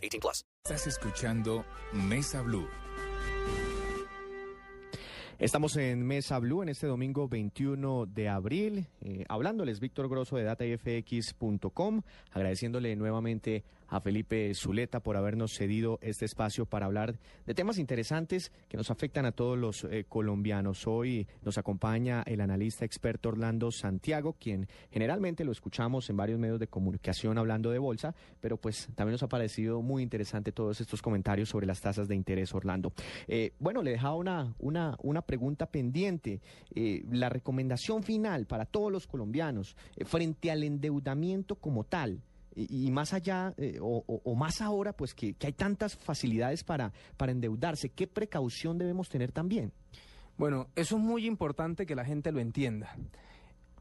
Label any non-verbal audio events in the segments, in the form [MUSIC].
18 plus. Estás escuchando Mesa Blue. Estamos en Mesa Blue en este domingo 21 de abril, eh, hablándoles Víctor Grosso de datafx.com, agradeciéndole nuevamente a Felipe Zuleta por habernos cedido este espacio para hablar de temas interesantes que nos afectan a todos los eh, colombianos. Hoy nos acompaña el analista experto Orlando Santiago, quien generalmente lo escuchamos en varios medios de comunicación hablando de bolsa, pero pues también nos ha parecido muy interesante todos estos comentarios sobre las tasas de interés, Orlando. Eh, bueno, le dejaba una, una, una pregunta pendiente. Eh, la recomendación final para todos los colombianos eh, frente al endeudamiento como tal y, más allá eh, o más ahora, pues que, que hay tantas facilidades para, para endeudarse, ¿qué precaución debemos tener también? Bueno, eso es muy importante que la gente lo entienda.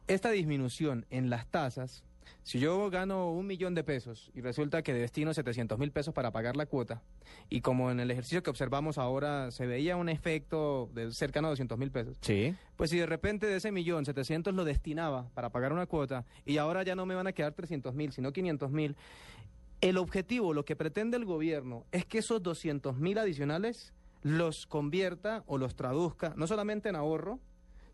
Esta disminución en las tasas, si yo gano un millón de pesos y resulta que destino 700 mil pesos para pagar la cuota, y como en el ejercicio que observamos ahora se veía un efecto de cercano a 200 mil pesos, Sí. pues si de repente de ese millón 700 lo destinaba para pagar una cuota y ahora ya no me van a quedar 300 mil, sino 500 mil, el objetivo, lo que pretende el gobierno es que esos 200 mil adicionales los convierta o los traduzca no solamente en ahorro,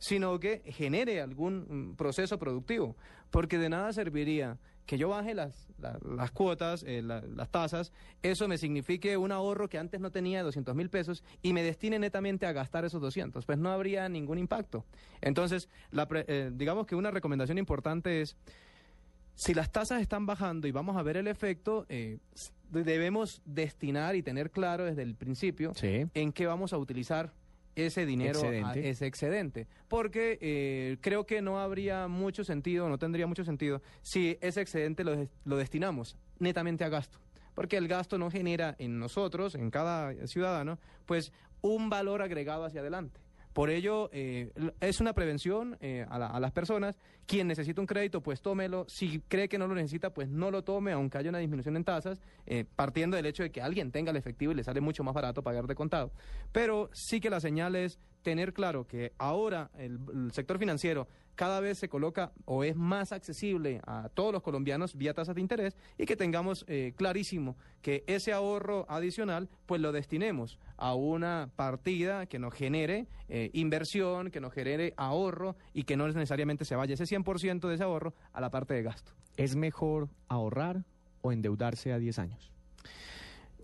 sino que genere algún mm, proceso productivo. Porque de nada serviría que yo baje las, la- las cuotas, eh, la- las tasas, eso me signifique un ahorro que antes no tenía de 200 mil pesos y me destine netamente a gastar esos 200. Pues no habría ningún impacto. Entonces, la pre- eh, digamos que una recomendación importante es, si las tasas están bajando y vamos a ver el efecto, eh, debemos destinar y tener claro desde el principio Sí. en qué vamos a utilizar ese dinero, a- Excedente. ese excedente. Porque eh, creo que no habría mucho sentido, no tendría mucho sentido, si ese excedente lo, lo destinamos netamente a gasto. Porque el gasto no genera en nosotros, en cada ciudadano, pues un valor agregado hacia adelante. Por ello, eh, es una prevención eh, a, la- a las personas. Quien necesita un crédito, pues tómelo. Si cree que no lo necesita, pues no lo tome, aunque haya una disminución en tasas, eh, partiendo del hecho de que alguien tenga el efectivo y le sale mucho más barato pagar de contado. Pero sí que la señal es tener claro que ahora el, sector financiero cada vez se coloca o es más accesible a todos los colombianos vía tasas de interés y que tengamos eh, clarísimo que ese ahorro adicional pues lo destinemos a una partida que nos genere eh, inversión, que nos genere ahorro y que no necesariamente se vaya ese 100% de ese ahorro a la parte de gasto. ¿Es mejor ahorrar o endeudarse a 10 años?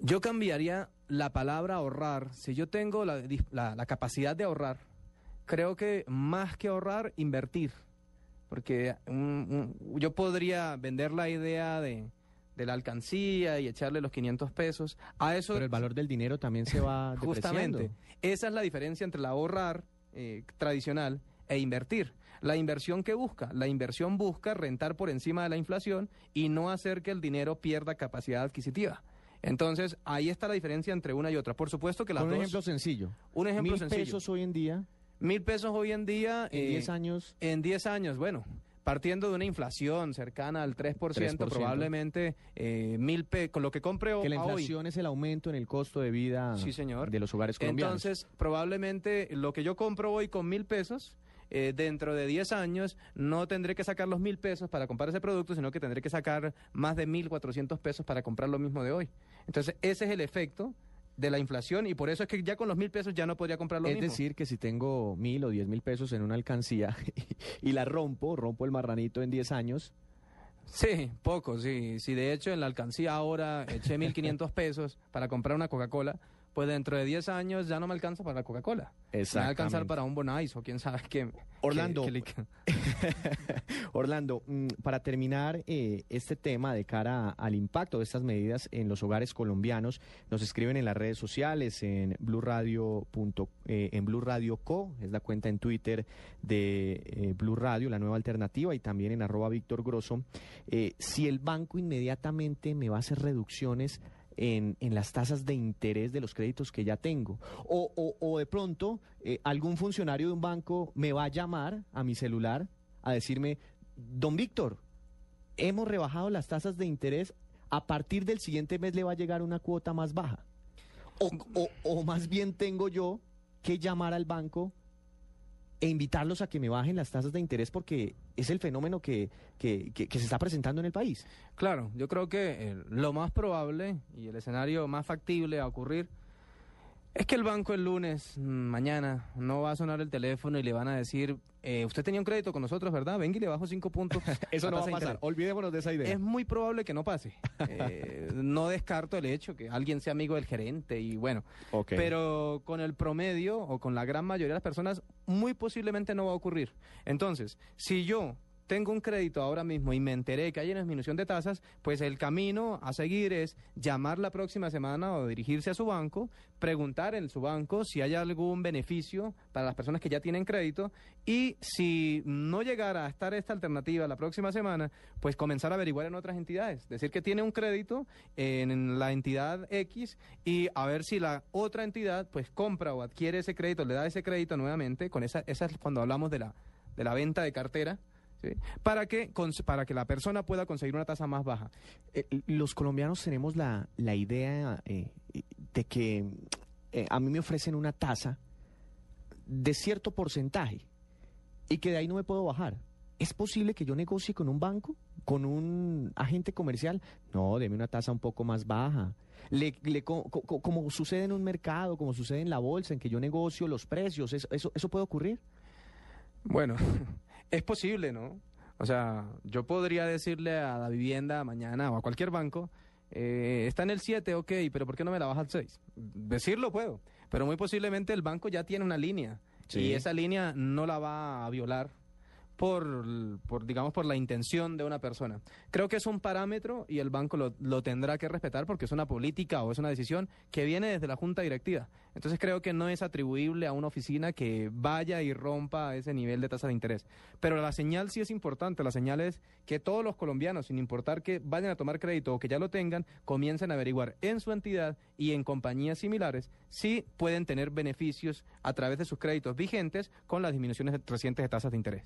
Yo cambiaría la palabra ahorrar. Si yo tengo la, la- la capacidad de ahorrar, creo que más que ahorrar, invertir. Porque mm, mm, yo podría vender la idea de, de la alcancía y echarle los 500 pesos. A eso Pero el valor del dinero también se va [LAUGHS] Justamente. Esa es la diferencia entre el ahorrar eh, tradicional e invertir. La inversión que busca, la inversión busca rentar por encima de la inflación y no hacer que el dinero pierda capacidad adquisitiva. Entonces, ahí está la diferencia entre una y otra. Por supuesto que las un dos- ejemplo sencillo. un ejemplo Mil sencillo. pesos hoy en día, Mil pesos hoy en día. en eh, 10 años, En 10 años, bueno, partiendo de una inflación cercana al 3%, 3%. probablemente eh, mil pe con lo que compre que la hoy. inflación es el aumento en el costo de vida Sí, señor. de los hogares colombianos. Entonces, probablemente lo que yo compro hoy con mil pesos, eh, dentro de 10 años no tendré que sacar los mil pesos para comprar ese producto, sino que tendré que sacar más de 1.400 pesos para comprar lo mismo de hoy. Entonces, ese es el efecto de la inflación y por eso es que ya con los mil pesos ya no podría comprar lo es mismo. decir, que si tengo mil o diez mil pesos en una alcancía [LAUGHS] y la rompo, rompo el marranito en 10 años, Sí, poco, sí. Si de hecho en la alcancía ahora eché 1.500 pesos para comprar una Coca-Cola, pues dentro de 10 años ya no me alcanza para la Coca-Cola. Me va a alcanzar para un Bonais o quién sabe qué. Orlando. qué- qué le- [LAUGHS] Orlando, mm, para terminar eh, este tema de cara al impacto de estas medidas en los hogares colombianos, nos escriben en las redes sociales, en Blue Radio, punto- eh, en Blue Radio Co, es la cuenta en Twitter de eh, Blue Radio, la nueva alternativa, y también en arroba Víctor Grosso, eh, si el banco inmediatamente me va a hacer reducciones en, en las tasas de interés de los créditos que ya tengo. O, o- o de pronto eh, algún funcionario de un banco me va a llamar a mi celular a decirme, don Víctor, hemos rebajado las tasas de interés, a partir del siguiente mes le va a llegar una cuota más baja. O, o- o más bien tengo yo que llamar al banco e invitarlos a que me bajen las tasas de interés porque es el fenómeno que, que- que- se está presentando en el país. Claro, yo creo que eh, lo más probable y el escenario más factible a ocurrir es que el banco el lunes, mm, mañana, no va a sonar el teléfono y le van a decir, eh, usted tenía un crédito con nosotros, ¿verdad? Venga y le bajo cinco puntos. [LAUGHS] Eso no va a pasar. interés". Olvidémonos de esa idea. Es muy probable que no pase. Eh, [LAUGHS] no descarto el hecho que alguien sea amigo del gerente y bueno, pero con el promedio o con la gran mayoría de las personas muy posiblemente no va a ocurrir. Entonces, si yo tengo un crédito ahora mismo y me enteré que hay una disminución de tasas, pues el camino a seguir es llamar la próxima semana o dirigirse a su banco, preguntar en su banco si hay algún beneficio para las personas que ya tienen crédito y si no llegara a estar esta alternativa la próxima semana, pues comenzar a averiguar en otras entidades. Decir que tiene un crédito en la entidad X y a ver si la otra entidad pues compra o adquiere ese crédito, le da ese crédito nuevamente, con esa, esa es cuando hablamos de la, de la venta de cartera. Para, que, para que la persona pueda conseguir una tasa más baja. Eh, los colombianos tenemos la, la idea eh, de que eh, a mí me ofrecen una tasa de cierto porcentaje y que de ahí no me puedo bajar. ¿Es posible que yo negocie con un banco, con un agente comercial? No, deme una tasa un poco más baja. Le- le co- co- co- como sucede en un mercado, como sucede en la bolsa, en que yo negocio los precios, ¿eso, eso, eso puede ocurrir? Bueno, es posible, ¿no? O sea, yo podría decirle a la vivienda mañana o a cualquier banco, eh, está en el 7, ok, pero ¿por qué no me la baja al 6? Decirlo puedo, pero muy posiblemente el banco ya tiene una línea Sí. y esa línea no la va a violar por, digamos, por la intención de una persona. Creo que es un parámetro y el banco lo, lo tendrá que respetar porque es una política o es una decisión que viene desde la junta directiva. Entonces creo que no es atribuible a una oficina que vaya y rompa ese nivel de tasa de interés. Pero la señal sí es importante. La señal es que todos los colombianos, sin importar que vayan a tomar crédito o que ya lo tengan, comiencen a averiguar en su entidad y en compañías similares si pueden tener beneficios a través de sus créditos vigentes con las disminuciones recientes de tasas de interés.